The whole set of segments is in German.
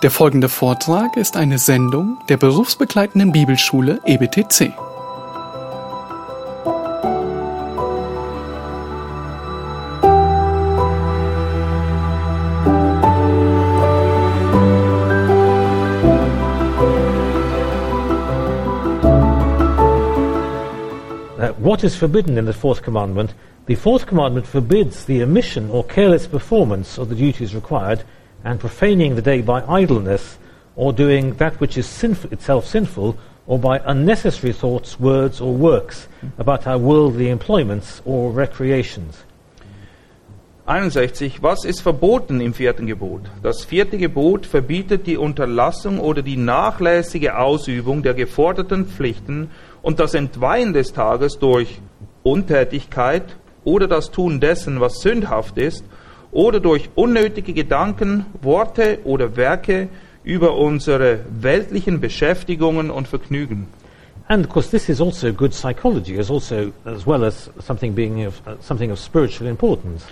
Der folgende Vortrag ist eine Sendung der berufsbegleitenden Bibelschule EBTC. Uh, what is forbidden in the fourth commandment? The fourth commandment forbids the omission or careless performance of the duties required and profaning the day by idleness or doing that which is sinf- itself sinful or by unnecessary thoughts, words, or works about our worldly employments or recreations. 61. Was ist verboten im vierten Gebot? Das vierte Gebot verbietet die Unterlassung oder die nachlässige Ausübung der geforderten Pflichten und das Entweihen des Tages durch Untätigkeit oder das Tun dessen, was sündhaft ist, oder durch unnötige Gedanken, Worte oder Werke über unsere weltlichen Beschäftigungen und Vergnügen. And of course, this is also good psychology, as also as well as something being of, uh, something of spiritual importance.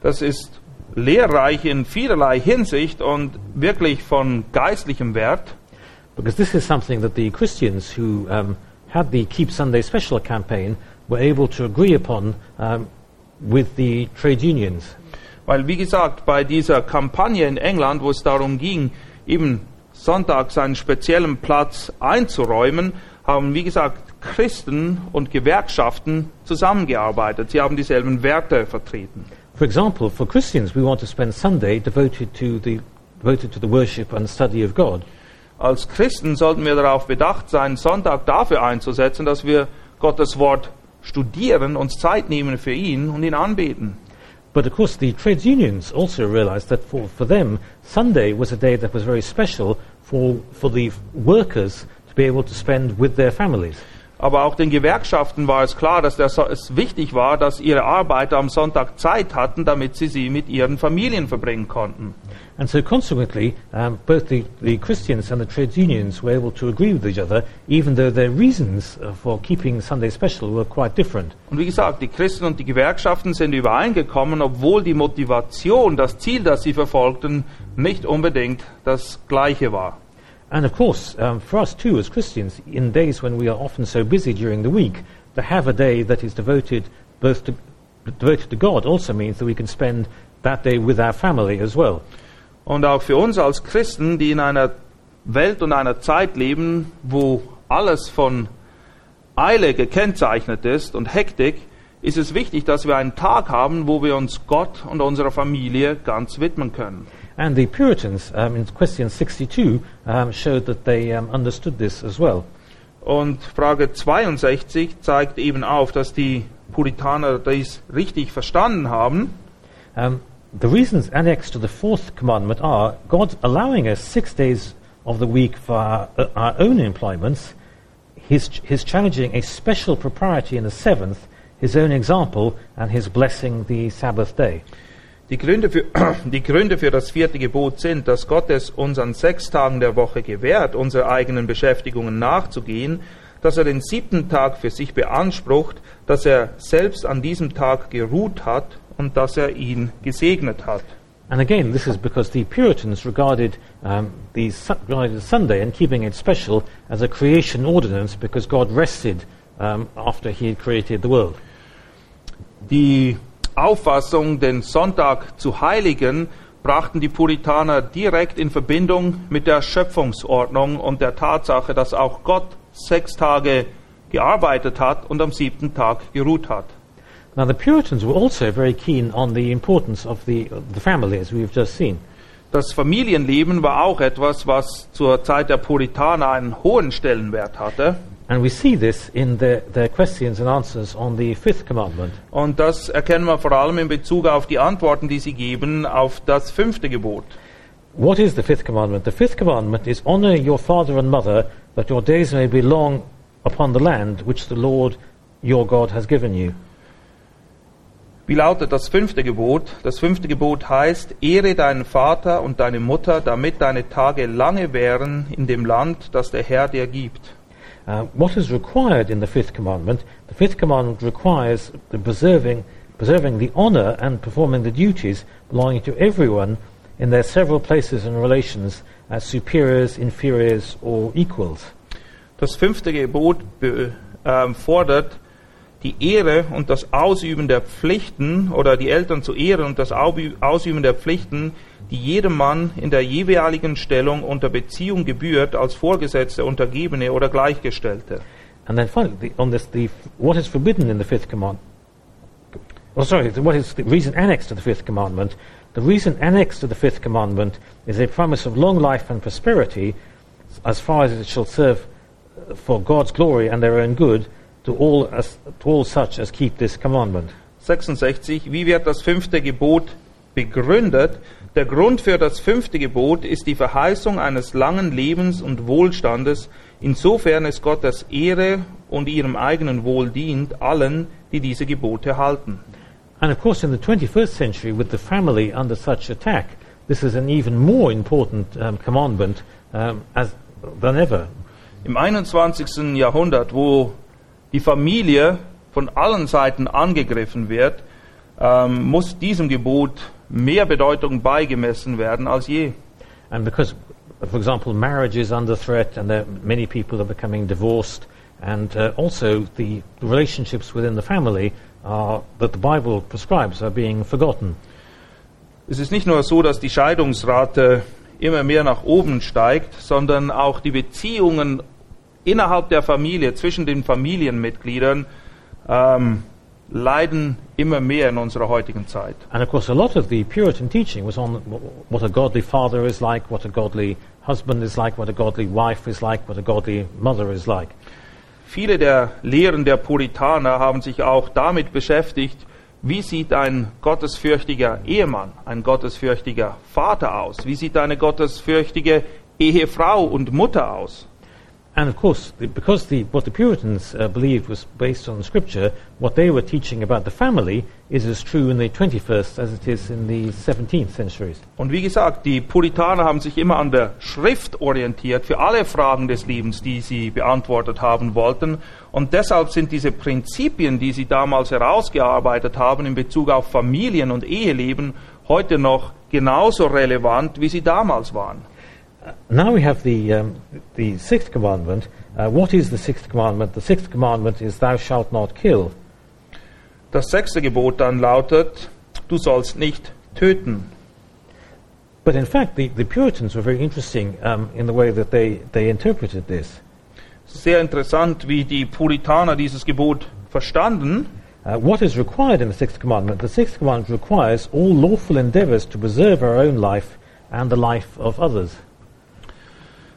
Das ist lehrreich in vielerlei Hinsicht und wirklich von geistlichem Wert. Because this is something that the Christians who um, had the Keep Sunday Special campaign were able to agree upon um, with the trade unions. Weil, wie gesagt, bei dieser Kampagne in England, wo es darum ging, eben sonntags einen speziellen Platz einzuräumen, haben, wie gesagt, Christen und Gewerkschaften zusammengearbeitet. Sie haben dieselben Werte vertreten. For example, for Christians, we want to spend Sunday devoted to the, devoted to the worship and study of God. Als Christen sollten wir darauf bedacht sein, Sonntag dafür einzusetzen, dass wir Gottes Wort studieren, uns Zeit nehmen für ihn und ihn anbeten. But of course, the trades unions also realized that for, for them, Sunday was a day that was very special for, for the workers to be able to spend with their families. Aber auch den Gewerkschaften war es klar, dass So- es wichtig war, dass ihre Arbeiter am Sonntag Zeit hatten, damit sie sie mit ihren Familien verbringen konnten. And so consequently, um, both the, the Christians and the trades unions were able to agree with each other, even though their reasons uh, for keeping Sunday special were quite different. Und wie gesagt, die Christen und die Gewerkschaften sind übereingekommen, obwohl die Motivation, das Ziel, das sie verfolgten, nicht unbedingt das gleiche war. And of course, um, for us too, as Christians, in days when we are often so busy during the week, to have a day that is devoted both to, devoted to God also means that we can spend that day with our family as well. Und auch für uns als Christen, die in einer Welt und einer Zeit leben, wo alles von Eile gekennzeichnet ist und Hektik, ist es wichtig, dass wir einen Tag haben, wo wir uns Gott und unserer Familie ganz widmen können. And the Puritans, um, in question 62, um, showed that they um, understood this as well. Und Frage 62 zeigt eben auf, dass die Puritaner dies richtig verstanden haben. Um, the reasons annexed to the fourth commandment are God allowing us six days of the week for our, uh, our own employments, his, his challenging a special propriety in the seventh, his own example, and his blessing the Sabbath day. Die Gründe, für, die Gründe für das vierte Gebot sind, dass Gott es uns an sechs Tagen der Woche gewährt, unsere eigenen Beschäftigungen nachzugehen, dass er den siebten Tag für sich beansprucht, dass er selbst an diesem Tag geruht hat und dass er ihn gesegnet hat. And again, this is because the Puritans regarded um, the regarded Sunday and keeping it special as a creation ordinance because God rested um, after He had created the world. Die Auffassung, den Sonntag zu heiligen, brachten die Puritaner direkt in Verbindung mit der Schöpfungsordnung und der Tatsache, dass auch Gott sechs Tage gearbeitet hat und am siebten Tag geruht hat. Now, the Puritans were also very keen on the importance of the, uh, the family, as we've just seen. Das Familienleben war auch etwas, was zur Zeit der Puritaner einen hohen Stellenwert hatte. And we see this in their, their questions and answers on the fifth commandment. Und das erkennen wir vor allem in Bezug auf die Antworten, die sie geben auf das fünfte Gebot. What is the fifth commandment? The fifth commandment is honor your father and mother, that your days may be long upon the land which the Lord your God has given you. Wie lautet das fünfte Gebot? Das fünfte Gebot heißt, Ehre deinen Vater und deine Mutter, damit deine Tage lange wären in dem Land, das der Herr dir gibt. Uh, what is required in the fifth commandment? The fifth commandment requires the preserving, preserving the honor and performing the duties belonging to everyone in their several places and relations as superiors, inferiors, or equals. Das fünfte Gebot be, ähm, fordert die Ehre und das Ausüben der Pflichten oder die Eltern zu ehren und das Au- Ausüben der Pflichten, die jedem Mann in der jeweiligen Stellung unter Beziehung gebührt als Vorgesetzte, Untergebene oder Gleichgestellte. And then finally, on this, the, what is forbidden in the fifth command? Well, sorry, what is the reason annexed to the fifth commandment? The reason annexed to the fifth commandment is a promise of long life and prosperity, as far as it shall serve uh, for God's glory and their own good to all, as, to all such as keep this commandment. 66. Wie wird das fünfte Gebot begründet? Der Grund für das fünfte Gebot ist die Verheißung eines langen Lebens und Wohlstandes, insofern es Gottes Ehre und ihrem eigenen Wohl dient, allen, die diese Gebote halten. And of course, in the 21st century, with the family under such attack, this is an even more important um, commandment um, as, than ever. Im 21. Jahrhundert, wo die Familie von allen Seiten angegriffen wird, ähm, muss diesem Gebot mehr Bedeutung beigemessen werden als je. And because, for example, marriage is under threat and there, many people are becoming divorced, and uh, also the relationships within the family are, that the Bible prescribes are being forgotten. Es ist nicht nur so, dass die Scheidungsrate immer mehr nach oben steigt, sondern auch die Beziehungen innerhalb der Familie, zwischen den Familienmitgliedern, ähm, leiden immer mehr in unserer heutigen Zeit. And of course, a lot of the Puritan teaching was on wh- what a godly father is like, what a godly husband is like, what a godly wife is like, what a godly mother is like. Viele der Lehren der Puritaner haben sich auch damit beschäftigt, wie sieht ein gottesfürchtiger Ehemann, ein gottesfürchtiger Vater aus? Wie sieht eine gottesfürchtige Ehefrau und Mutter aus? And of course, the, because the, what the Puritans uh, believed was based on Scripture, what they were teaching about the family is as true in the 21st as it is in the 17th centuries. Und wie gesagt, die Puritaner haben sich immer an der Schrift orientiert für alle Fragen des Lebens, die sie beantwortet haben wollten. Und deshalb sind diese Prinzipien, die sie damals herausgearbeitet haben in Bezug auf Familien- und Eheleben, heute noch genauso relevant, wie sie damals waren. Now we have the, um, the sixth commandment. Uh, what is the sixth commandment? The sixth commandment is, Thou shalt not kill. Das sechste Gebot dann lautet, du sollst nicht töten. But in fact, the, the Puritans were very interesting um, in the way that they, they interpreted this. Sehr interessant, wie die Puritaner dieses Gebot verstanden. Uh, what is required in the sixth commandment? The sixth commandment requires all lawful endeavors to preserve our own life and the life of others.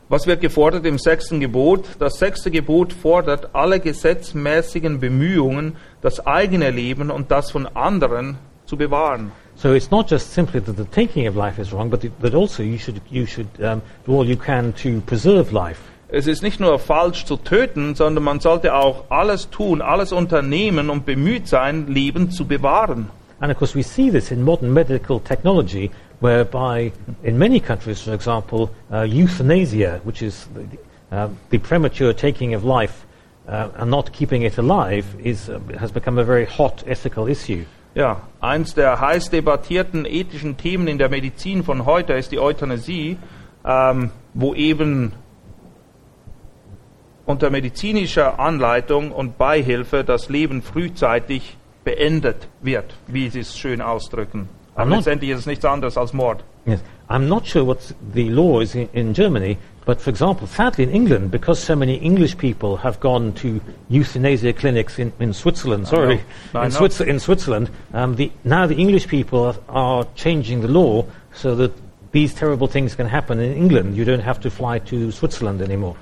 Was wird gefordert im sechsten Gebot? Das sechste Gebot fordert alle gesetzmäßigen Bemühungen, das eigene Leben und das von anderen zu bewahren. So it's not just simply that the taking of life is wrong, but th- that also you should, you should um, do all you can to preserve life. Es ist nicht nur falsch zu töten, sondern man sollte auch alles tun, alles unternehmen und bemüht sein, Leben zu bewahren. And of course, we see this in modern medical technology, whereby in many countries, for example, uh, euthanasia, which is the, uh, the premature taking of life uh, and not keeping it alive, is, uh, has become a very hot ethical issue. Ja, eins der heiß debattierten ethischen Themen in der Medizin von heute ist die Euthanasie, ähm, wo eben unter medizinischer Anleitung und Beihilfe das Leben frühzeitig beendet wird, wie sie es schön ausdrücken. Aber Aha. letztendlich ist es nichts anderes als Mord. Yes. I'm not sure what the law is in, in Germany, but for example, sadly in England, because so many English people have gone to euthanasia clinics in, in Switzerland, sorry, in. Switzer, in Switzerland, um, the, now the English people are changing the law so that these terrible things can happen in England. You don't have to fly to Switzerland anymore.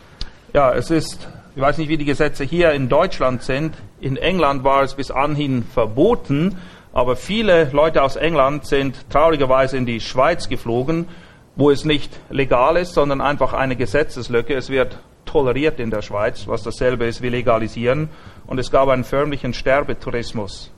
Ja, es ist, ich weiß nicht, wie die Gesetze hier in Deutschland sind. In England war es bis anhin verboten, aber viele Leute aus England sind traurigerweise in die Schweiz geflogen, wo es nicht legal ist, sondern einfach eine Gesetzeslücke. Es wird toleriert in der Schweiz, was dasselbe ist wie legalisieren. Und es gab einen förmlichen Sterbetourismus.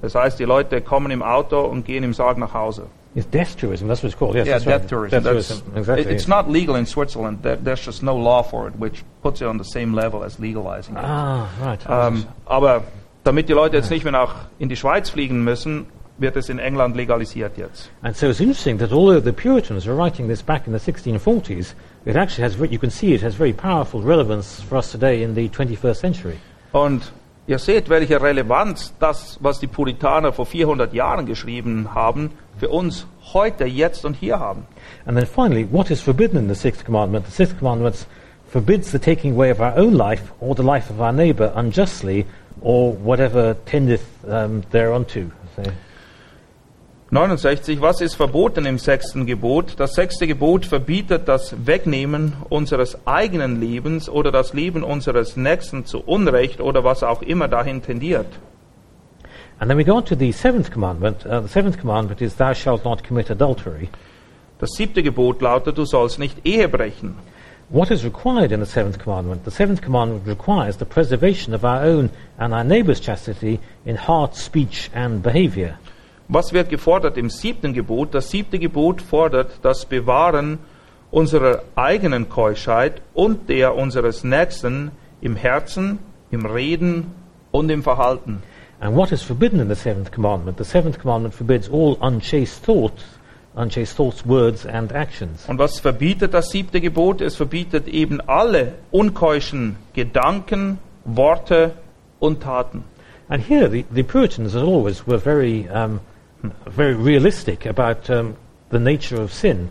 Das heißt, die Leute kommen im Auto und gehen im Sarg nach Hause. It's death tourism, that's what it's called. Yes, Yeah, that's right. death tourism. Death That's- tourism, exactly. it- it's not legal in Switzerland. There, there's just no law for it, which puts it on the same level as legalizing it. ah, right. Ähm, aber damit die Leute jetzt nicht mehr nach in die Schweiz fliegen müssen, wird es in England legalisiert jetzt. And so it's interesting that although the Puritans were writing this back in the 1640s, it actually has, you can see it has very powerful relevance for us today in the 21st century. Und ihr seht, welche Relevanz das, was die Puritaner vor 400 Jahren geschrieben haben, für uns heute, jetzt und hier haben. And then finally, what is forbidden in the sixth commandment? The sixth commandment forbids the taking away of our own life or the life of our neighbour unjustly or whatever tendeth um, thereunto. So, 69. Was ist verboten im sechsten Gebot? Das sechste Gebot verbietet das Wegnehmen unseres eigenen Lebens oder das Leben unseres Nächsten zu Unrecht oder was auch immer dahin tendiert. and then we go on to the seventh commandment. Uh, the seventh commandment is, Thou shalt not commit adultery. Das siebte Gebot lautet, du sollst nicht Ehe brechen. What is required in the seventh commandment? The seventh commandment requires the preservation of our own and our neighbour's chastity in heart, speech, and behaviour. Was wird gefordert im siebten Gebot? Das siebte Gebot fordert das Bewahren unserer eigenen Keuschheit und der unseres Nächsten im Herzen, im Reden und im Verhalten. And what is forbidden in the seventh commandment? The seventh commandment forbids all unchaste thoughts, unchaste thoughts, words, and actions. Und was verbietet das siebte Gebot? Es verbietet eben alle unkeuschen Gedanken, Worte und Taten. And here, the, the Puritans, as always, were very, um, very realistic about um, the nature of sin.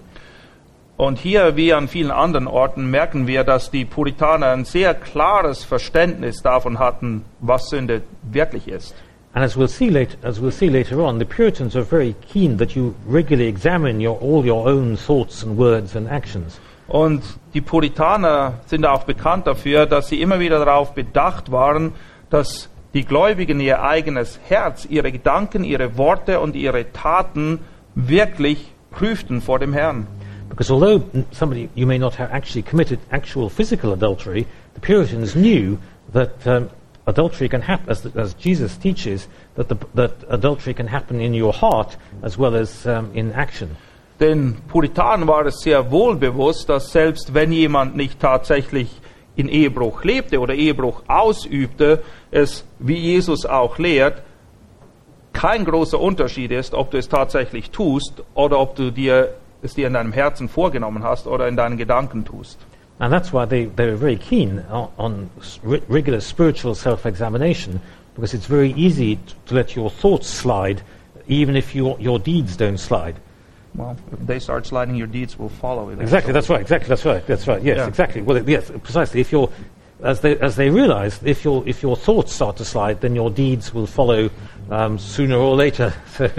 Und hier, wie an vielen anderen Orten, merken wir, dass die Puritaner ein sehr klares Verständnis davon hatten, was Sünde wirklich ist. And as we'll see later, as we'll see later on, the Puritans are very keen that you regularly examine your, all your own thoughts and words and actions. Und die Puritaner sind auch bekannt dafür, dass sie immer wieder darauf bedacht waren, dass die Gläubigen ihr eigenes Herz, ihre Gedanken, ihre Worte und ihre Taten wirklich prüften vor dem Herrn. Because although somebody you may not have actually committed actual physical adultery, the Puritans knew that um, adultery can happen, as, as Jesus teaches, that, the, that adultery can happen in your heart as well as um, in action. Den Puritanen war es sehr wohl bewusst, dass selbst wenn jemand nicht tatsächlich in Ehebruch lebte oder Ehebruch ausübte, es, wie Jesus auch lehrt, kein großer Unterschied ist, ob du es tatsächlich tust oder ob du dir es dir in deinem Herzen vorgenommen hast oder in deinen Gedanken tust. And that's why they, they were very keen on, on re- regular spiritual self examination, because it's very easy t- to let your thoughts slide, even if your, your deeds don't slide. Well, if they start sliding, your deeds will follow. it. Exactly, that's right, exactly, that's right, that's right, yes, Yeah. exactly. Well, yes, precisely. If you're, as they, as they realize, if, your if your thoughts start to slide, then your deeds will follow um, sooner or later. So,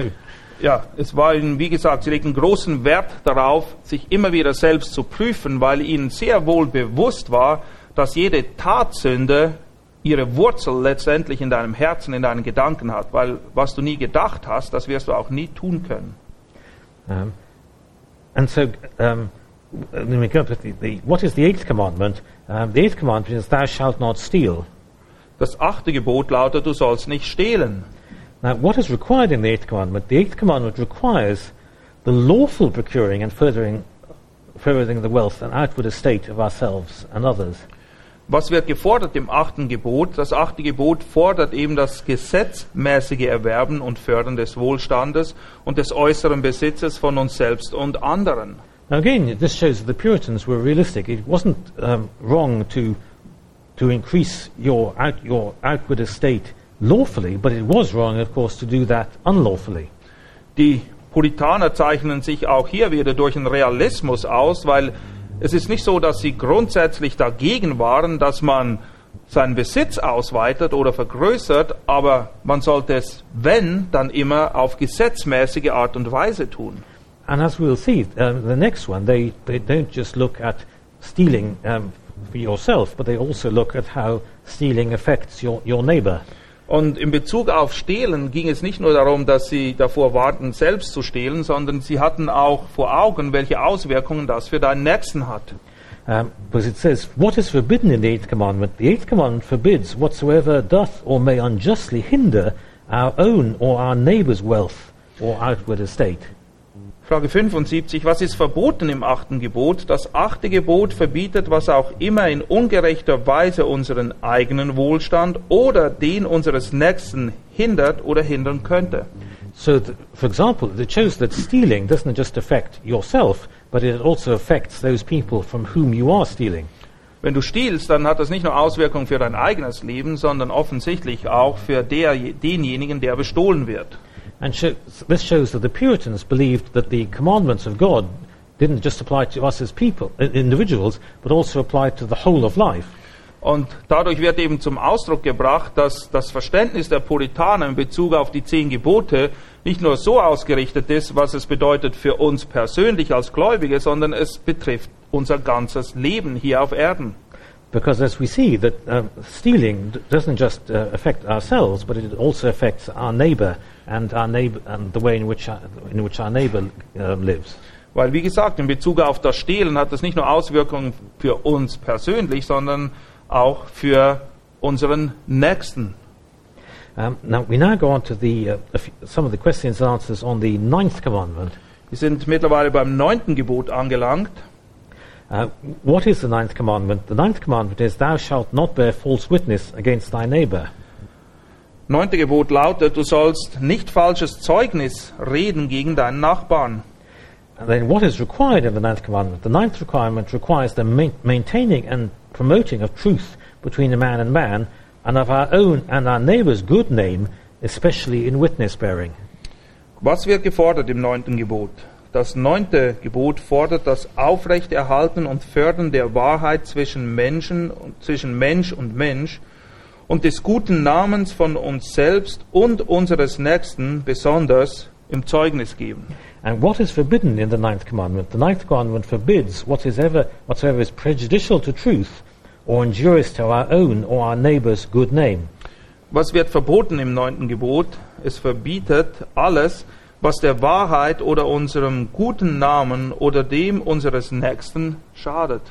Ja, es war ihnen, wie gesagt, sie legten großen Wert darauf, sich immer wieder selbst zu prüfen, weil ihnen sehr wohl bewusst war, dass jede Tatsünde ihre Wurzel letztendlich in deinem Herzen, in deinen Gedanken hat. Weil was du nie gedacht hast, das wirst du auch nie tun können. um, and so, um, then we go to the, the, what is the eighth commandment? Um, the eighth commandment is, Thou shalt not steal. Das achte Gebot lautet, du sollst nicht stehlen. Now, what is required in the eighth commandment? The eighth commandment requires the lawful procuring and furthering, furthering the wealth and outward estate of ourselves and others. Was wird gefordert im achten Gebot? Das achte Gebot fordert eben das gesetzmäßige Erwerben und Fördern des Wohlstandes und des äußeren Besitzes von uns selbst und anderen. Now, again, this shows that the Puritans were realistic. It wasn't um, wrong to, to increase your, out, your outward estate lawfully, but it was wrong, of course, to do that unlawfully. Die Puritaner zeichnen sich auch hier wieder durch einen Realismus aus, weil es ist nicht so, dass sie grundsätzlich dagegen waren, dass man seinen Besitz ausweitet oder vergrößert, aber man sollte es, wenn, dann immer auf gesetzmäßige Art und Weise tun. And as we'll see, um, the next one, they, they don't just look at stealing um, for yourself, but they also look at how stealing affects your, your neighbor. Und in Bezug auf Stehlen ging es nicht nur darum, dass sie davor warten, selbst zu stehlen, sondern sie hatten auch vor Augen, welche Auswirkungen das für deinen Nächsten hat. Um, because it says, What is forbidden in the eighth commandment? The eighth commandment forbids whatsoever doth or may unjustly hinder our own or our neighbor's wealth or outward estate. Frage 75. Was ist verboten im achten Gebot? Das achte Gebot verbietet, was auch immer in ungerechter Weise unseren eigenen Wohlstand oder den unseres Nächsten hindert oder hindern könnte. So, th- for example, it shows that stealing doesn't just affect yourself, but it also affects those people from whom you are stealing. Wenn du stiehlst, dann hat das nicht nur Auswirkungen für dein eigenes Leben, sondern offensichtlich auch für der, denjenigen, der bestohlen wird. And sho- this shows that the Puritans believed that the commandments of God didn't just apply to us as people, individuals, but also applied to the whole of life. Und dadurch wird eben zum Ausdruck gebracht, dass das Verständnis der Puritaner in Bezug auf die zehn Gebote nicht nur so ausgerichtet ist, was es bedeutet für uns persönlich als Gläubige, sondern es betrifft unser ganzes Leben hier auf Erden. Because as we see that um, stealing doesn't just uh, affect ourselves, but it also affects our neighbour and our neighbour and the way in which our, in which our neighbour um, lives. Weil, wie gesagt, in Bezug auf das Stehlen hat das nicht nur Auswirkungen für uns persönlich, sondern auch für unseren Nächsten. Um, now we now go on to the uh, some of the questions and answers on the ninth commandment. Wir sind mittlerweile beim neunten Gebot angelangt. Uh, what is the ninth commandment? The ninth commandment is, "Thou shalt not bear false witness against thy neighbour." Neunte Gebot lautet, du sollst nicht falsches Zeugnis reden gegen deinen Nachbarn. And then, what is required in the ninth commandment? The ninth requirement requires the main, maintaining and promoting of truth between a man and man, and of our own and our neighbour's good name, especially in witness bearing. Was wird gefordert im neunten Gebot? Das neunte Gebot fordert das Aufrechterhalten und Fördern der Wahrheit zwischen Menschen und zwischen Mensch und Mensch und des guten Namens von uns selbst und unseres Nächsten besonders im Zeugnis geben. And what is forbidden in the ninth commandment? The ninth commandment forbids whatsoever, whatsoever is prejudicial to truth or injurious to our own or our neighbour's good name. Was wird verboten im neunten Gebot? Es verbietet alles, was der Wahrheit oder unserem guten Namen oder dem unseres Nächsten schadet.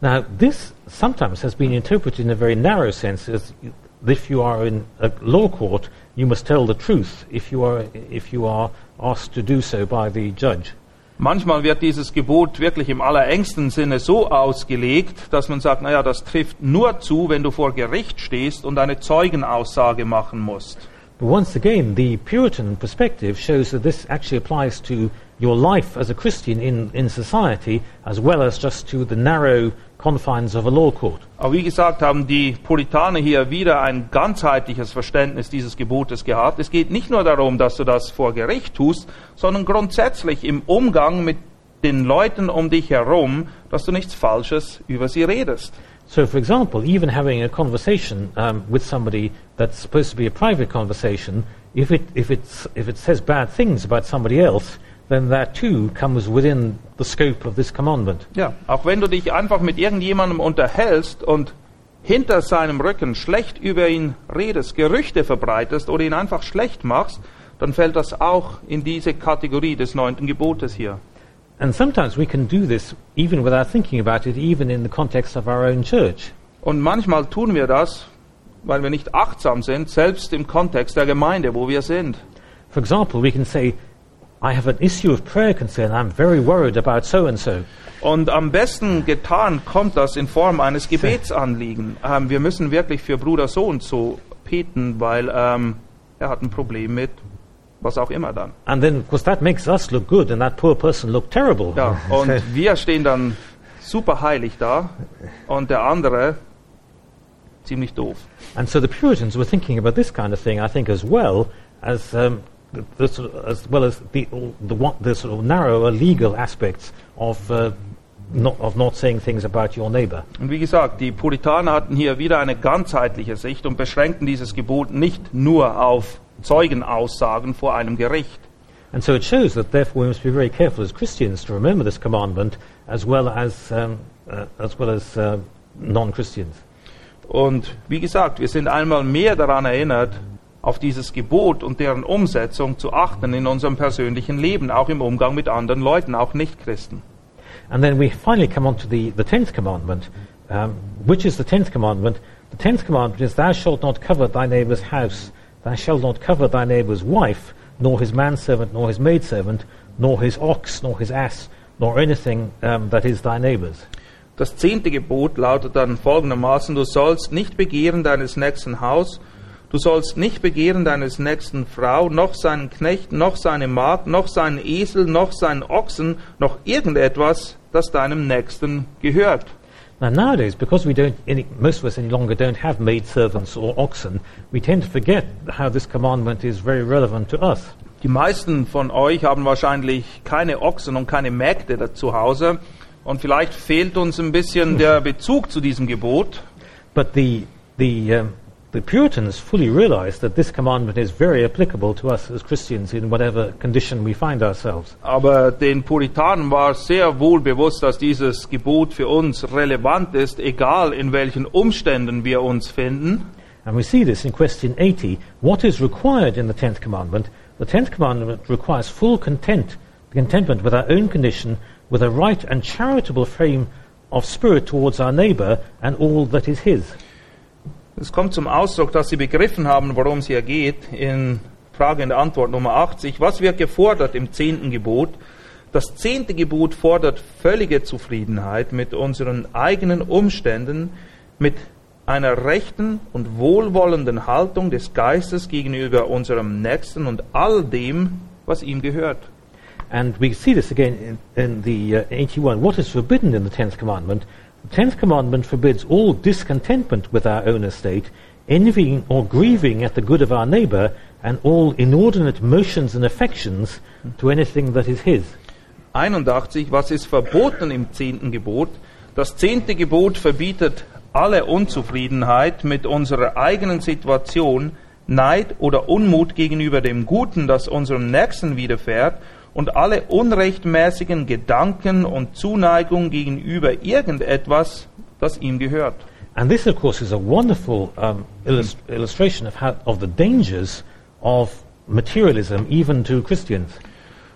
Now, this sometimes has been interpreted in a very narrow sense as if you are in a law court, you must tell the truth if you are, if you are asked to do so by the judge. Manchmal wird dieses Gebot wirklich im allerengsten Sinne so ausgelegt, dass man sagt, naja, das trifft nur zu, wenn du vor Gericht stehst und eine Zeugenaussage machen musst. But once again, the Puritan perspective shows that this actually applies to your life as a Christian in, in society as well as just to the narrow confines of a law court. Aber wie gesagt, haben die Puritaner hier wieder ein ganzheitliches Verständnis dieses Gebotes gehabt. Es geht nicht nur darum, dass du das vor Gericht tust, sondern grundsätzlich im Umgang mit den Leuten um dich herum, dass du nichts Falsches über sie redest. So, for example, even having a conversation um, with somebody that's supposed to be a private conversation, if it, if, it's, if it says bad things about somebody else, then that too comes within the scope of this commandment. Ja, auch wenn du dich einfach mit irgendjemandem unterhältst und hinter seinem Rücken schlecht über ihn redest, Gerüchte verbreitest oder ihn einfach schlecht machst, dann fällt das auch in diese Kategorie des neunten Gebotes hier. And sometimes we can do this even without thinking about it, even in the context of our own church. Und manchmal tun wir das, weil wir nicht achtsam sind, selbst im Kontext der Gemeinde, wo wir sind. For example, we can say, I have an issue of prayer concern, I'm very worried about so and so. Und am besten getan kommt das in Form eines Gebetsanliegen. Ähm, wir müssen wirklich für Bruder so und so beten, weil ähm, er hat ein Problem mit was auch immer dann. And then, of course, that makes us look good and that poor person look terrible. Ja, und wir stehen dann super heilig da und der andere ziemlich doof. And so the Puritans were thinking about this kind of thing, I think, as well as, um, the, the sort of, as well as the, the, one- the sort of narrower legal aspects of, uh, not, of not saying things about your neighbour. Und wie gesagt, die Puritaner hatten hier wieder eine ganzheitliche Sicht und beschränkten dieses Gebot nicht nur auf Zeugenaussagen vor einem Gericht. And so it shows that, therefore, we must be very careful as Christians to remember this commandment as well as, um, uh, as, well as uh, non-Christians. Und wie gesagt, wir sind einmal mehr daran erinnert, auf dieses Gebot und deren Umsetzung zu achten in unserem persönlichen Leben, auch im Umgang mit anderen Leuten, auch Nichtchristen. And then we finally come on to the, the tenth commandment, um, which is the tenth commandment. The tenth commandment is, Thou shalt not covet thy neighbour's house, thou shalt not covet thy neighbour's wife, nor his manservant, nor his maidservant, nor his ox, nor his ass, nor anything um, that is thy neighbour's. Das zehnte Gebot lautet dann folgendermaßen, du sollst nicht begehren deines nächsten Haus, Du sollst nicht begehren deines nächsten Frau, noch seinen Knecht, noch seine Magd, noch seinen Esel, noch seinen Ochsen, noch irgendetwas, das deinem Nächsten gehört. Now nowadays, because we don't, any, most of us any longer don't have maidservants or oxen, we tend to forget how this commandment is very relevant to us. Die meisten von euch haben wahrscheinlich keine Ochsen und keine Mägde zu Hause. Und vielleicht fehlt uns ein bisschen der Bezug zu diesem Gebot. But the, the, um, the Puritans fully realized that this commandment is very applicable to us as Christians in whatever condition we find ourselves. Aber den Puritanen war sehr wohl bewusst, dass dieses Gebot für uns relevant ist, egal in welchen Umständen wir uns finden. And we see this in question 80. What is required in the tenth commandment? The tenth commandment requires full content, contentment with our own condition, with a right and charitable frame of spirit towards our neighbor and all that is his. Es kommt zum Ausdruck, dass sie begriffen haben, worum es hier geht, in Frage und Antwort Nummer 80. Was wird gefordert im zehnten Gebot? Das zehnte Gebot fordert völlige Zufriedenheit mit unseren eigenen Umständen, mit einer rechten und wohlwollenden Haltung des Geistes gegenüber unserem Nächsten und all dem, was ihm gehört. And we see this again in, in the uh, 81. What is forbidden in the tenth commandment? Tenth commandment forbids all discontentment with our own estate, envying or grieving at the good of our neighbor, and all inordinate motions and affections to anything that is his. 81. Was ist verboten im zehnten Gebot? Das zehnte Gebot verbietet alle Unzufriedenheit mit unserer eigenen Situation, Neid oder Unmut gegenüber dem Guten, das unserem Nächsten widerfährt, und alle unrechtmäßigen Gedanken und Zuneigung gegenüber irgendetwas, das ihm gehört. And this, of course, is a wonderful um, illus- illustration of, how, of the dangers of materialism, even to Christians.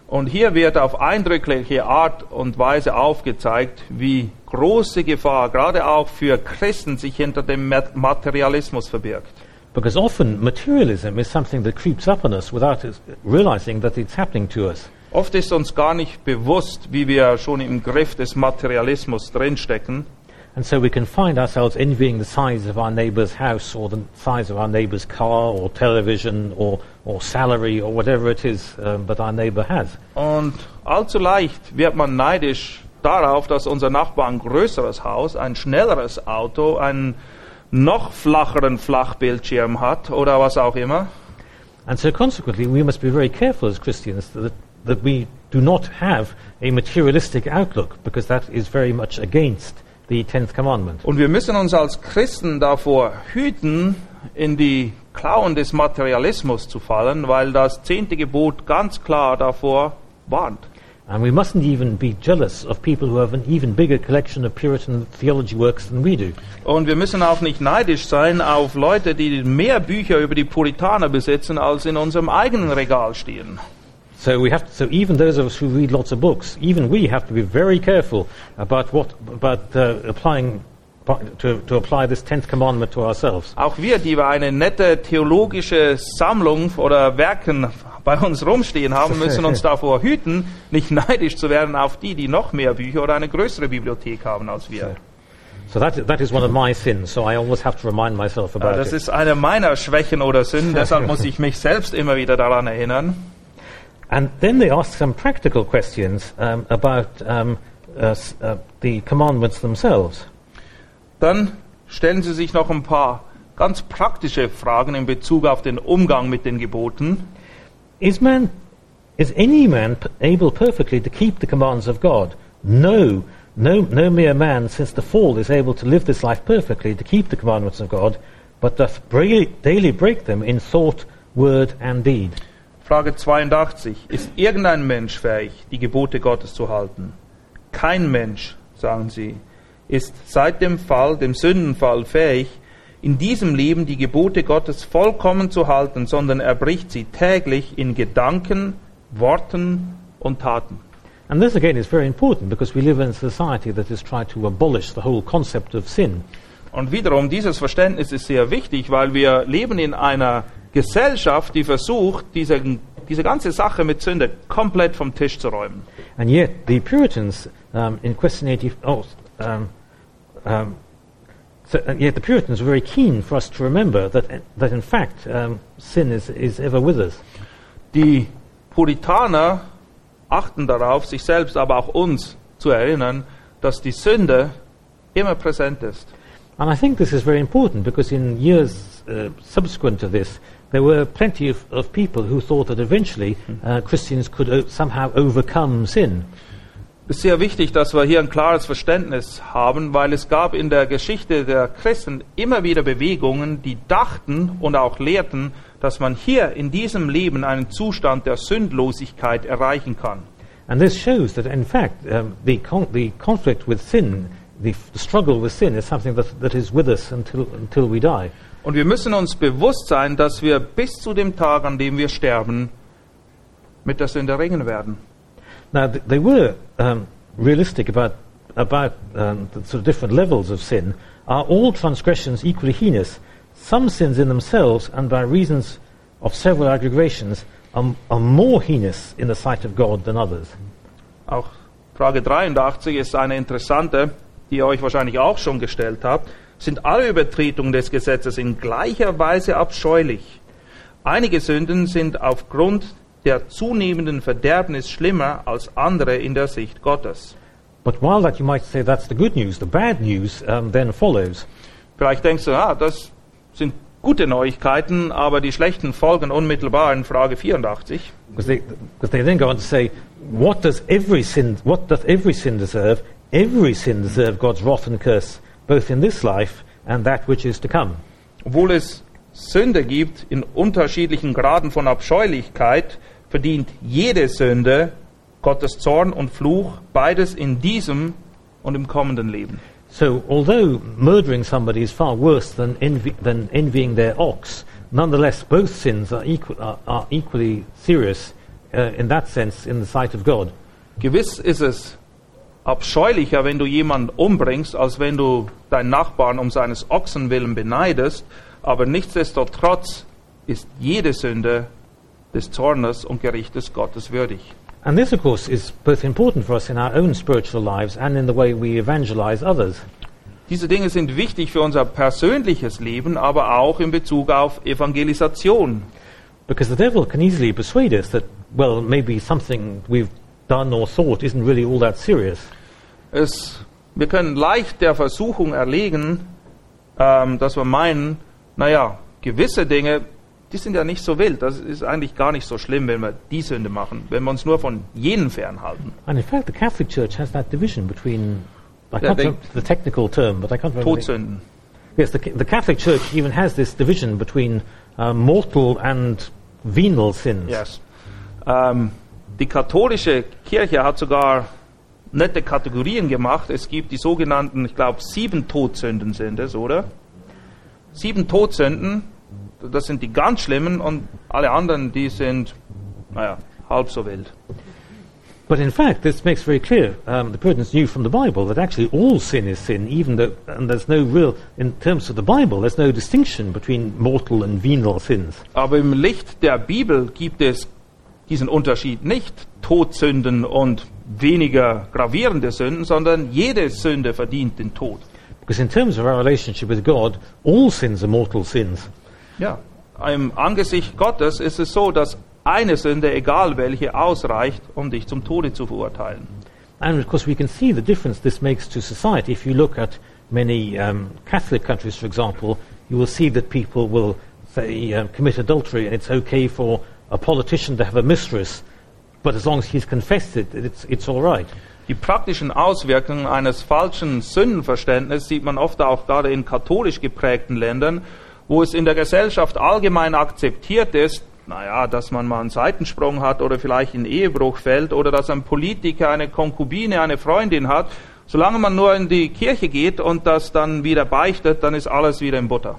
Und hier wird auf eindrückliche Art und Weise aufgezeigt, wie große Gefahr gerade auch für Christen sich hinter dem Mat- Materialismus verbirgt. Because often materialism is something that creeps up on us without realizing that it's happening to us. Oft ist uns gar nicht bewusst, wie wir schon im Griff des Materialismus drinstecken. And so we can find ourselves envying the size of our neighbour's house or the size of our neighbour's car or television or, or salary or whatever it is um, that our neighbour has. Und allzu leicht wird man neidisch darauf, dass unser Nachbar ein größeres Haus, ein schnelleres Auto, einen noch flacheren Flachbildschirm hat oder was auch immer. And so consequently, we must be very careful as Christians that, that we do not have a materialistic outlook because that is very much against the tenth commandment. Und wir müssen uns als Christen davor hüten, in die Klauen des Materialismus zu fallen, weil das zehnte Gebot ganz klar davor warnt. And we mustn't even be jealous of people who have an even bigger collection of Puritan theology works than we do. Und wir müssen auch nicht neidisch sein auf Leute, die mehr Bücher über die Puritaner besitzen, als in unserem eigenen Regal stehen. So we have to, so even those of us who read lots of books, even we have to be very careful about what about uh, applying to, to apply this tenth commandment to ourselves. Auch wir, die wir eine nette theologische Sammlung oder Werken bei uns rumstehen haben, müssen uns davor hüten, nicht neidisch zu werden auf die, die noch mehr Bücher oder eine größere Bibliothek haben als wir. So that that is one of my sins. So I always have to remind myself Ja, about das it. ist eine meiner Schwächen oder Sünden, deshalb muss ich mich selbst immer wieder daran erinnern. And then they ask some practical questions um, about um, uh, uh, the commandments themselves. Dann stellen Sie sich noch ein paar ganz praktische Fragen in Bezug auf den Umgang mit den Geboten. Is man, is any man able perfectly to keep the commands of God? No, no, no mere man since the fall is able to live this life perfectly to keep the commandments of God, but doth bra- daily break them in thought, word, and deed. Frage 82. Ist irgendein Mensch fähig, die Gebote Gottes zu halten? Kein Mensch, sagen sie, ist seit dem Fall, dem Sündenfall fähig, in diesem Leben die Gebote Gottes vollkommen zu halten, sondern er bricht sie täglich in Gedanken, Worten und Taten. And this again is very important because we live in a society that has tried to abolish the whole concept of sin. Und wiederum, dieses Verständnis ist sehr wichtig, weil wir leben in einer Gesellschaft, die versucht, diese, diese ganze Sache mit Sünde komplett vom Tisch zu räumen. And yet, the Puritans, um, in question 80, oh, um, um, So, and yet the Puritans were very keen for us to remember that, that in fact sin is, is ever with us. Die Puritaner achten darauf, sich selbst, aber auch uns zu erinnern, dass die Sünde immer präsent ist. And I think this is very important because in years uh, subsequent to this, there were plenty of, of people who thought that eventually uh, Christians could o- somehow overcome sin. Ist sehr wichtig, dass wir hier ein klares Verständnis haben, weil es gab in der Geschichte der Christen immer wieder Bewegungen, die dachten und auch lehrten, dass man hier in diesem Leben einen Zustand der Sündlosigkeit erreichen kann. And this shows that, in fact, um, the, con- the conflict with sin, the, struggle with sin, is something that, that is with us until, until we die. Und wir müssen uns bewusst sein, dass wir bis zu dem Tag, an dem wir sterben, mit der Sünde ringen werden. Now, th- they were um, realistic about, about um, the sort of different levels of sin. Are all transgressions equally heinous? Some sins in themselves, and by reasons of several aggregations, are, are more heinous in the sight of God than others. Auch Frage 83 ist eine interessante, die ihr euch wahrscheinlich auch schon gestellt habt. Sind alle Übertretungen des Gesetzes in gleicher Weise abscheulich? Einige Sünden sind aufgrund der zunehmenden Verderbnis schlimmer als andere in der Sicht Gottes. But while that you might say that's the good news, the bad news um, then follows. Vielleicht denkst du, ah, das sind gute Neuigkeiten, aber die schlechten Folgen unmittelbar in Frage 84. Because they, because they then go on to say, what does every sin, what doth every sin deserve? Every sin deserve God's wrath and curse, both in this life and that which is to come. Obwohl es Sünde gibt in unterschiedlichen Graden von Abscheulichkeit, verdient jede Sünde Gottes Zorn und Fluch, beides in diesem und im kommenden Leben. So, although murdering somebody is far worse than, envy, than envying their ox, nonetheless, both sins are, equal, are, are equally serious uh, in that sense in the sight of God. Gewiss ist es abscheulicher, wenn du jemanden umbringst, als wenn du deinen Nachbarn um seines Ochsen willen beneidest, aber nichtsdestotrotz ist jede Sünde des Zornes und Gerichtes Gottes würdig. And this, of course, is both important for us in our own spiritual lives and in the way we evangelize others. Diese Dinge sind wichtig für unser persönliches Leben, aber auch in Bezug auf Evangelisation. Because the devil can easily persuade us that, well, maybe something we've done or thought isn't really all that serious. Es, wir können leicht der Versuchung erlegen, ähm, dass wir meinen, naja, gewisse Dinge, die sind ja nicht so wild. Das ist eigentlich gar nicht so schlimm, wenn wir die Sünde machen, wenn wir uns nur von jenen fernhalten. And in fact, the Catholic Church has that division between, I can't remember the technical term, but I can't remember. the- Todsünden. Yes, the, the Catholic Church even has this division between uh, mortal and venial sins. Yes. Ähm, die katholische Kirche hat sogar nette Kategorien gemacht. Es gibt die sogenannten, ich glaube, sieben Todsünden sind es, oder? Sieben Todsünden, das sind die ganz schlimmen und alle anderen, die sind, naja, halb so wild. But in fact, this makes very clear, um, the Puritans knew from the Bible that actually all sin is sin, even though, and there's no real, in terms of the Bible, there's no distinction between mortal and venial sins. Aber im Licht der Bibel gibt es diesen Unterschied nicht. Todsünden und weniger gravierende Sünden, sondern jede Sünde verdient den Tod. Because in terms of our relationship with God, all sins are mortal sins. Ja, im Angesicht Gottes ist es so, dass eine Sünde, egal welche, ausreicht, um dich zum Tode zu verurteilen. And of course, we can see the difference this makes to society. If you look at many um, Catholic countries, for example, you will see that people will say um, commit adultery, and it's okay for a politician to have a mistress, but as long as he's confessed it, it's, it's all right. Die praktischen Auswirkungen eines falschen Sündenverständnisses sieht man oft auch gerade in katholisch geprägten Ländern, wo es in der Gesellschaft allgemein akzeptiert ist, naja, dass man mal einen Seitensprung hat oder vielleicht in Ehebruch fällt oder dass ein Politiker eine Konkubine, eine Freundin hat. Solange man nur in die Kirche geht und das dann wieder beichtet, dann ist alles wieder in Butter.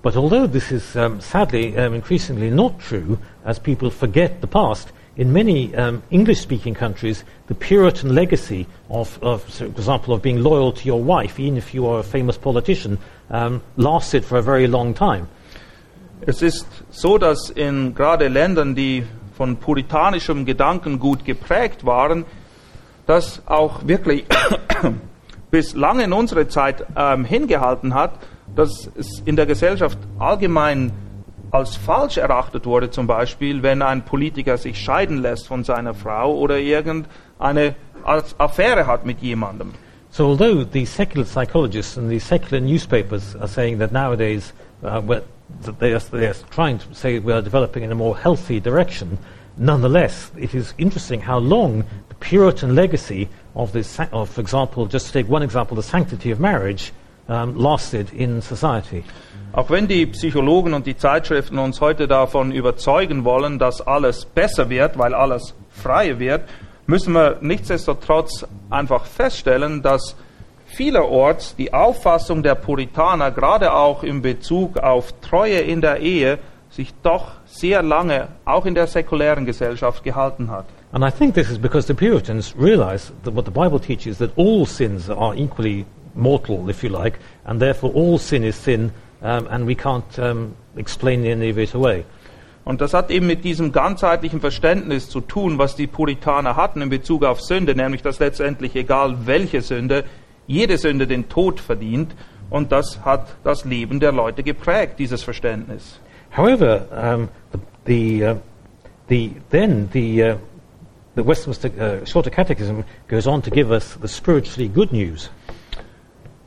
But although this is um, sadly um, increasingly not true, as people forget the past, in many um, English-speaking countries, the Puritan legacy of, of, for example, of being loyal to your wife, even if you are a famous politician, um, lasted for a very long time. Es ist so, dass in gerade Ländern, die von puritanischem Gedankengut geprägt waren, dass auch wirklich bis lange in unsere Zeit ähm, hingehalten hat, dass es in der Gesellschaft allgemein als falsch erachtet wurde, zum Beispiel, wenn ein Politiker sich scheiden lässt von seiner Frau oder irgendeine Affäre hat mit jemandem. So although the secular psychologists and the secular newspapers are saying that nowadays uh, that they, are, they are trying to say we are developing in a more healthy direction, nonetheless, it is interesting how long the Puritan legacy of this, of, for example, just to take one example, the sanctity of marriage, um, lasted in society. Auch wenn die Psychologen und die Zeitschriften uns heute davon überzeugen wollen, dass alles besser wird, weil alles freier wird, müssen wir nichtsdestotrotz einfach feststellen, dass vielerorts die Auffassung der Puritaner, gerade auch in Bezug auf Treue in der Ehe, sich doch sehr lange auch in der säkulären Gesellschaft gehalten hat. And I think this is because the Puritans realized that what the Bible teaches that all sins are equally mortal, if you like, and therefore all sin is sin um, and we can't um, explain any of it away. Und das hat eben mit diesem ganzheitlichen Verständnis zu tun, was die Puritaner hatten in Bezug auf Sünde, nämlich dass letztendlich egal welche Sünde, jede Sünde den Tod verdient. Und das hat das Leben der Leute geprägt, dieses Verständnis. However, um, the, the, uh, the, then the, uh, the Westminster uh, Shorter Catechism goes on to give us the spiritually good news.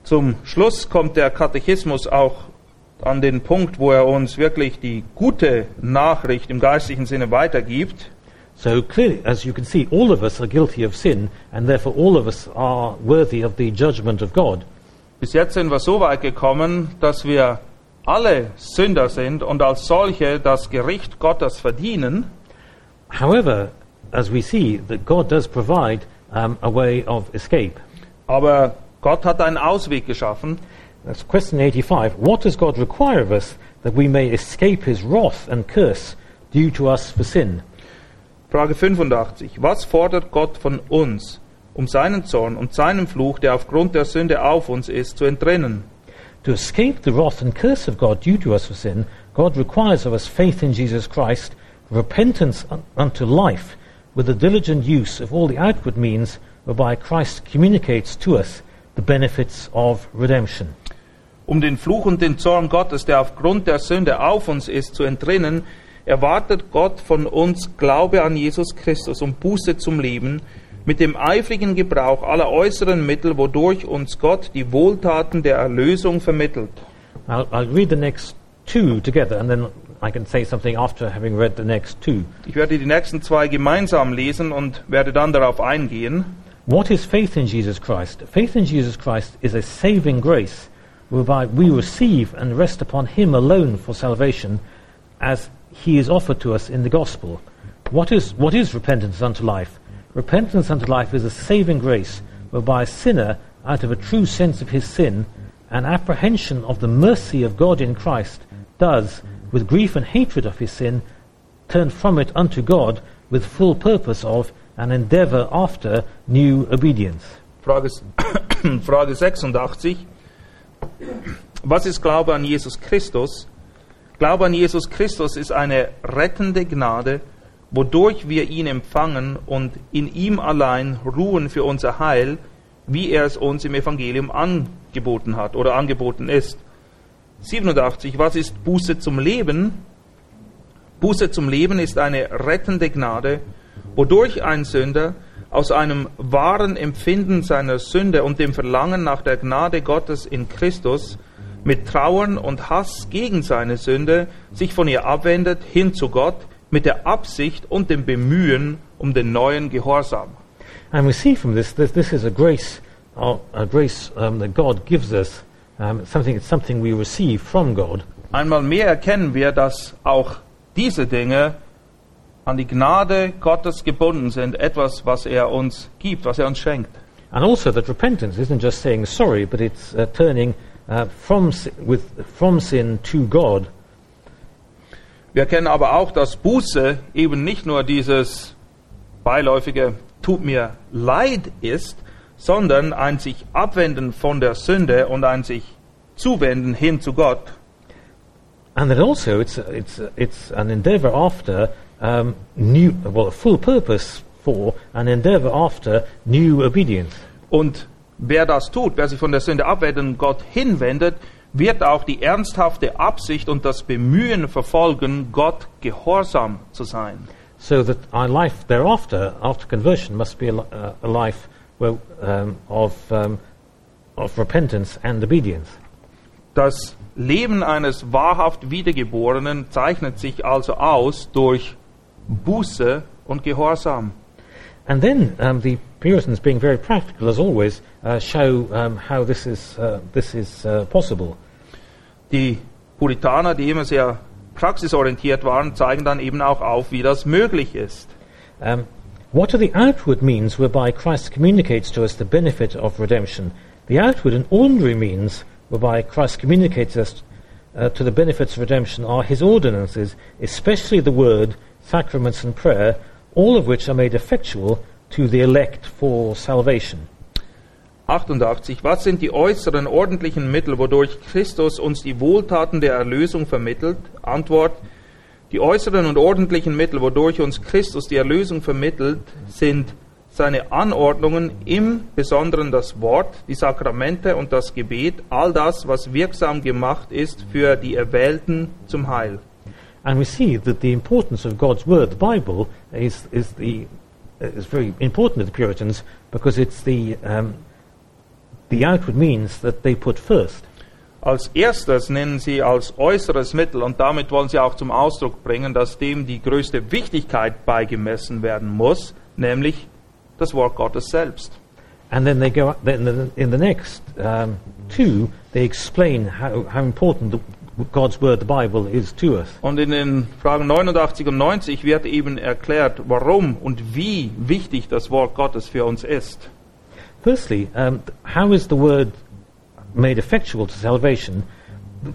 Zum Schluss kommt der Katechismus auch an den Punkt, wo er uns wirklich die gute Nachricht im geistlichen Sinne weitergibt. So clearly, as you can see, all of us are guilty of sin, and therefore all of us are worthy of the judgment of God. Bis jetzt sind wir so weit gekommen, dass wir alle Sünder sind und als solche das Gericht Gottes verdienen. However, as we see, that God does provide um, a way of escape. Aber Gott hat einen Ausweg geschaffen. That's question 85. What does God require of us that we may escape his wrath and curse due to us for sin? Frage 85. Was fordert Gott von uns, um seinen Zorn und seinen Fluch, der aufgrund der Sünde auf uns ist, zu entrinnen? To escape the wrath and curse of God due to us for sin, God requires of us faith in Jesus Christ, repentance unto life, with the diligent use of all the outward means whereby Christ communicates to us the benefits of redemption. Um den Fluch und den Zorn Gottes, der aufgrund der Sünde auf uns ist, zu entrinnen, erwartet Gott von uns Glaube an Jesus Christus und Buße zum Leben, mit dem eifrigen Gebrauch aller äußeren Mittel, wodurch uns Gott die Wohltaten der Erlösung vermittelt. I'll, I'll read the next two together and then I can say something after having read the next two. Ich werde die nächsten zwei gemeinsam lesen und werde dann darauf eingehen. What is faith in Jesus Christ? Faith in Jesus Christ is a saving grace whereby we receive and rest upon Him alone for salvation as He is offered to us in the gospel. What is, what is repentance unto life? Repentance unto life is a saving grace whereby a sinner, out of a true sense of his sin and apprehension of the mercy of God in Christ, does, with grief and hatred of his sin, turn from it unto God with full purpose of and endeavor after new obedience. Frage, Frage 86. Was ist Glaube an Jesus Christus? Glaube an Jesus Christus ist eine rettende Gnade, wodurch wir ihn empfangen und in ihm allein ruhen für unser Heil, wie er es uns im Evangelium angeboten hat oder angeboten ist. 87. Was ist Buße zum Leben? Buße zum Leben ist eine rettende Gnade, wodurch ein Sünder aus einem wahren Empfinden seiner Sünde und dem Verlangen nach der Gnade Gottes in Christus mit Trauern und Hass gegen seine Sünde sich von ihr abwendet hin zu Gott mit der Absicht und dem Bemühen um den neuen Gehorsam. And we see from this that this is a grace, uh, a grace um, that God gives us. Um, something, it's something we receive from God. Einmal mehr erkennen wir, dass auch diese Dinge an die Gnade Gottes gebunden sind, etwas, was er uns gibt, was er uns schenkt. And also that repentance isn't just saying sorry, but it's uh, turning uh, from, with, from sin to God. Wir erkennen aber auch, dass Buße eben nicht nur dieses beiläufige tut mir leid ist, sondern ein sich abwenden von der Sünde und ein sich zuwenden hin zu Gott. And that also it's, it's, it's an endeavor after um, new, well, a full purpose for an endeavor after new obedience. Und wer das tut, wer sich von der Sünde abwendet und Gott hinwendet, wird auch die ernsthafte Absicht und das Bemühen verfolgen, Gott gehorsam zu sein. So that our life thereafter, after conversion, must be a, uh, a life where, um, of, um, of repentance and obedience. Das Leben eines wahrhaft Wiedergeborenen zeichnet sich also aus durch Buße und Gehorsam. And then um, the Puritans, being very practical as always, uh, show um, how this is, uh, this is uh, possible. Die Puritaner, die immer sehr praxisorientiert waren, zeigen dann eben auch auf, wie das möglich ist. Um, what are the outward means whereby Christ communicates to us the benefit of redemption? The outward and ordinary means whereby Christ communicates us uh, to the benefits of redemption are his ordinances, especially the word, sacraments, and prayer, all of which are made effectual to the elect for salvation. 88. Was sind die äußeren ordentlichen Mittel, wodurch Christus uns die Wohltaten der Erlösung vermittelt? Antwort. Die äußeren und ordentlichen Mittel, wodurch uns Christus die Erlösung vermittelt, sind seine Anordnungen, im Besonderen das Wort, die Sakramente und das Gebet, all das, was wirksam gemacht ist für die Erwählten zum Heil. And we see that the importance of God's Word, the Bible, is, is, the, is very important to the Puritans because it's the, um, the outward means that they put first. Als erstes nennen sie als äußeres Mittel und damit wollen sie auch zum Ausdruck bringen, dass dem die größte Wichtigkeit beigemessen werden muss, nämlich das Wort Gottes selbst. And then they go then the- in the next um, two, they explain how, how important the, God's Word, the Bible, is to us. Und in den Fragen 89 und 90 wird eben erklärt, warum und wie wichtig das Wort Gottes für uns ist. Firstly, um, how is the Word made effectual to salvation?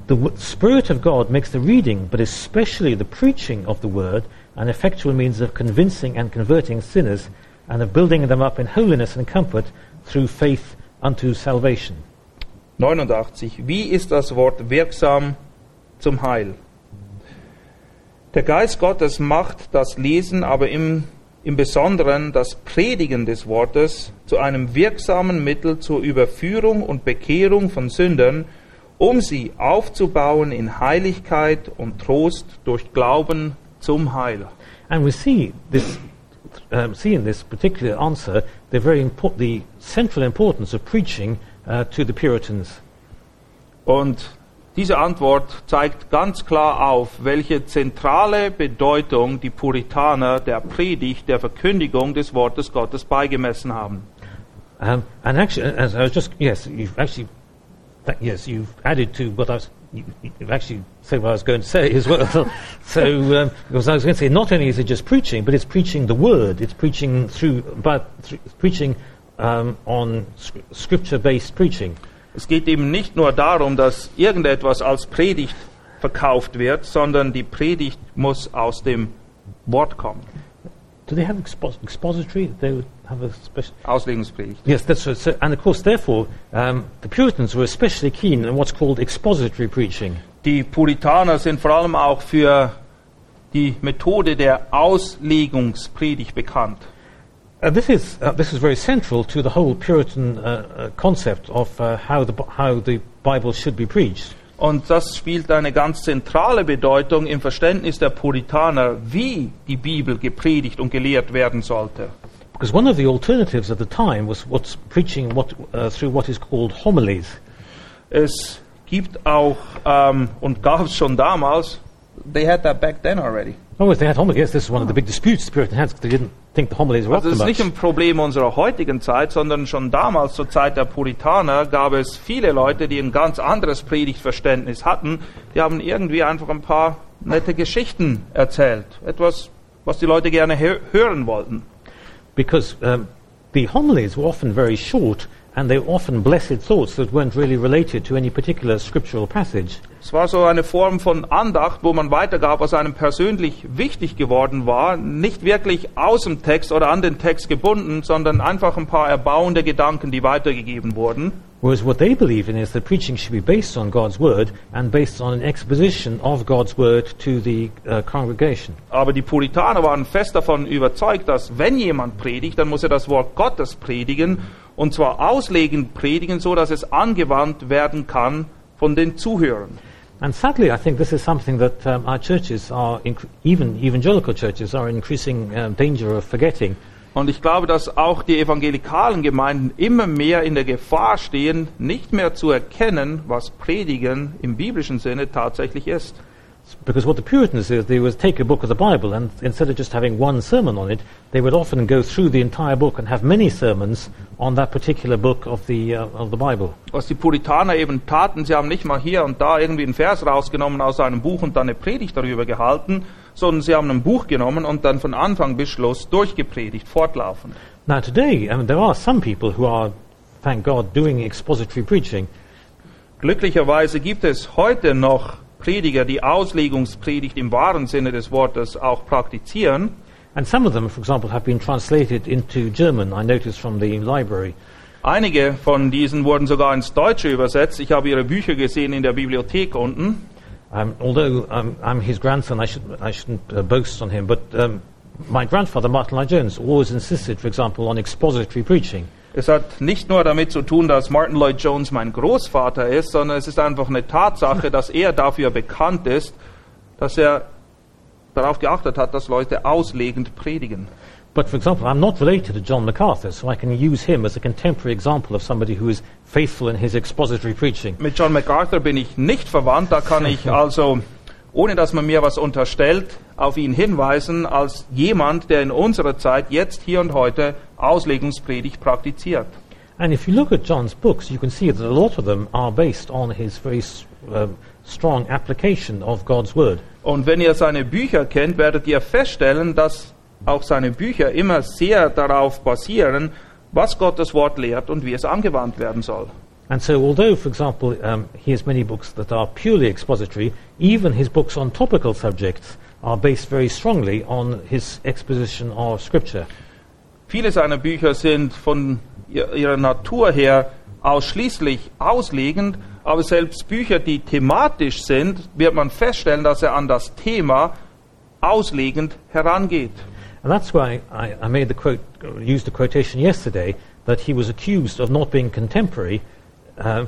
The, the Spirit of God makes the reading, but especially the preaching of the Word, an effectual means of convincing and converting sinners and of building them up in holiness and comfort through faith unto salvation. 89. Wie ist das Wort wirksam zum Heil? Der Geist Gottes macht das Lesen, aber im, im Besonderen das Predigen des Wortes zu einem wirksamen Mittel zur Überführung und Bekehrung von Sündern, um sie aufzubauen in Heiligkeit und Trost durch Glauben zum Heil. And we see this, um, see in this particular answer the very import- the central importance of preaching uh, to the Puritans. Und diese Antwort zeigt ganz klar auf, welche zentrale Bedeutung die Puritaner der Predigt, der Verkündigung des Wortes Gottes beigemessen haben. Um, and actually, as I was just yes, you've actually that, yes, you've added to what I was. You, you've actually said what I was going to say as well. so, um, because I was going to say, not only is it just preaching, but it's preaching the word. It's preaching through, but through, preaching um, on sc- scripture-based preaching. Es geht eben nicht nur darum, dass irgendetwas als Predigt verkauft wird, sondern die Predigt muss aus dem Wort kommen. Do they have expos- expository? They would have a special. Auslegungspredigt. Yes, that's right. So, and of course, therefore, um, the Puritans were especially keen on what's called expository preaching. Die Puritaner sind vor allem auch für die Methode der Auslegungspredigt bekannt. Uh, this is uh, this is very central to the whole Puritan uh, uh, concept of uh, how the how the Bible should be preached. Und das spielt eine ganz zentrale Bedeutung im Verständnis der Puritaner, wie die Bibel gepredigt und gelehrt werden sollte. Because one of the alternatives at the time was what's preaching what, uh, through what is called homilies. Es gibt auch, ähm, und gab es schon damals, they had that back then already. Oh, they had homilies. Yes, this is one of the big disputes the Puritans had they didn't think the homilies were Also es ist nicht ein Problem unserer heutigen Zeit, sondern schon damals, zur Zeit der Puritaner, gab es viele Leute, die ein ganz anderes Predigtverständnis hatten. Die haben irgendwie einfach ein paar nette Geschichten erzählt. Etwas, was die Leute gerne hö hören wollten. Because um, the homilies were often very short and they often blessed thoughts that weren't really related to any particular scriptural passage. Es war so eine Form von Andacht, wo man weitergab, was einem persönlich wichtig geworden war. Nicht wirklich aus dem Text oder an den Text gebunden, sondern einfach ein paar erbauende Gedanken, die weitergegeben wurden. Whereas what they believe in is that preaching should be based on God's word and based on an exposition of God's word to the uh, congregation. Aber die Puritaner waren fest davon überzeugt, dass wenn jemand predigt, dann muss er das Wort Gottes predigen und zwar auslegend predigen, so dass es angewandt werden kann von den Zuhörern. And sadly, I think this is something that um, our churches are, even evangelical churches, are in increasing um, danger of forgetting. Und ich glaube, dass auch die evangelikalen Gemeinden immer mehr in der Gefahr stehen, nicht mehr zu erkennen, was Predigen im biblischen Sinne tatsächlich ist. Because what the Puritans did, they would take a book of the Bible and instead of just having one sermon on it, they would often go through the entire book and have many sermons on that particular book of the, uh, of the Bible. Was die Puritaner eben taten, sie haben nicht mal hier und da irgendwie einen Vers rausgenommen aus einem Buch und dann eine Predigt darüber gehalten, sondern sie haben ein Buch genommen und dann von Anfang bis Schluss durchgepredigt, fortlaufend. Now today, I mean, there are some people who are, thank God, doing expository preaching, Glücklicherweise gibt es heute noch Prediger, die Auslegungspredigt im wahren Sinne des Wortes auch praktizieren. and some of them, for example, have been translated into German, I noticed from the library. Einige von diesen wurden sogar ins Deutsche übersetzt. Ich habe ihre Bücher gesehen in der Bibliothek unten. Um, although um, I'm his grandson, I, should, I shouldn't uh, boast on him, but um, my grandfather, Martin Lloyd Jones, always insisted, for example, on expository preaching. Es hat nicht nur damit zu tun, dass Martin Lloyd Jones mein Großvater ist, sondern es ist einfach eine Tatsache, dass er dafür bekannt ist, dass er darauf geachtet hat, dass Leute auslegend predigen. But, for example, I'm not related to John MacArthur, so I can use him as a contemporary example of somebody who is faithful in his expository preaching. Mit John MacArthur bin ich nicht verwandt, da kann ich also, ohne dass man mir was unterstellt, auf ihn hinweisen als jemand, der in unserer Zeit jetzt, hier und heute Auslegungspredigt praktiziert. And if you look at John's books, you can see that a lot of them are based on his very um, strong application of God's Word. Und wenn ihr seine Bücher kennt, werdet ihr feststellen, dass auch seine Bücher immer sehr darauf basieren, was Gottes Wort lehrt und wie es angewandt werden soll. And so, although, for example, um, he has many books that are purely expository, even his books on topical subjects are based very strongly on his exposition of Scripture. Viele seiner Bücher sind von ihr- ihrer Natur her ausschließlich auslegend, aber selbst Bücher, die thematisch sind, wird man feststellen, dass er an das Thema auslegend herangeht. And that's why I, I made the quote, used a quotation yesterday that he was accused of not being contemporary uh,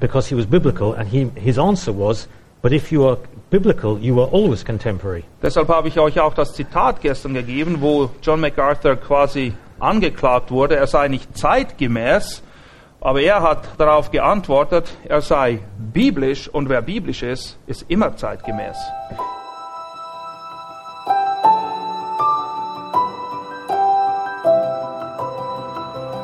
because he was biblical, and he, his answer was, "But if you are biblical, you are always contemporary." Deshalb habe ich euch auch das Zitat gestern gegeben, wo John MacArthur quasi angeklagt wurde, er sei nicht zeitgemäß, aber er hat darauf geantwortet, er sei biblisch und wer biblisch ist, ist immer zeitgemäß.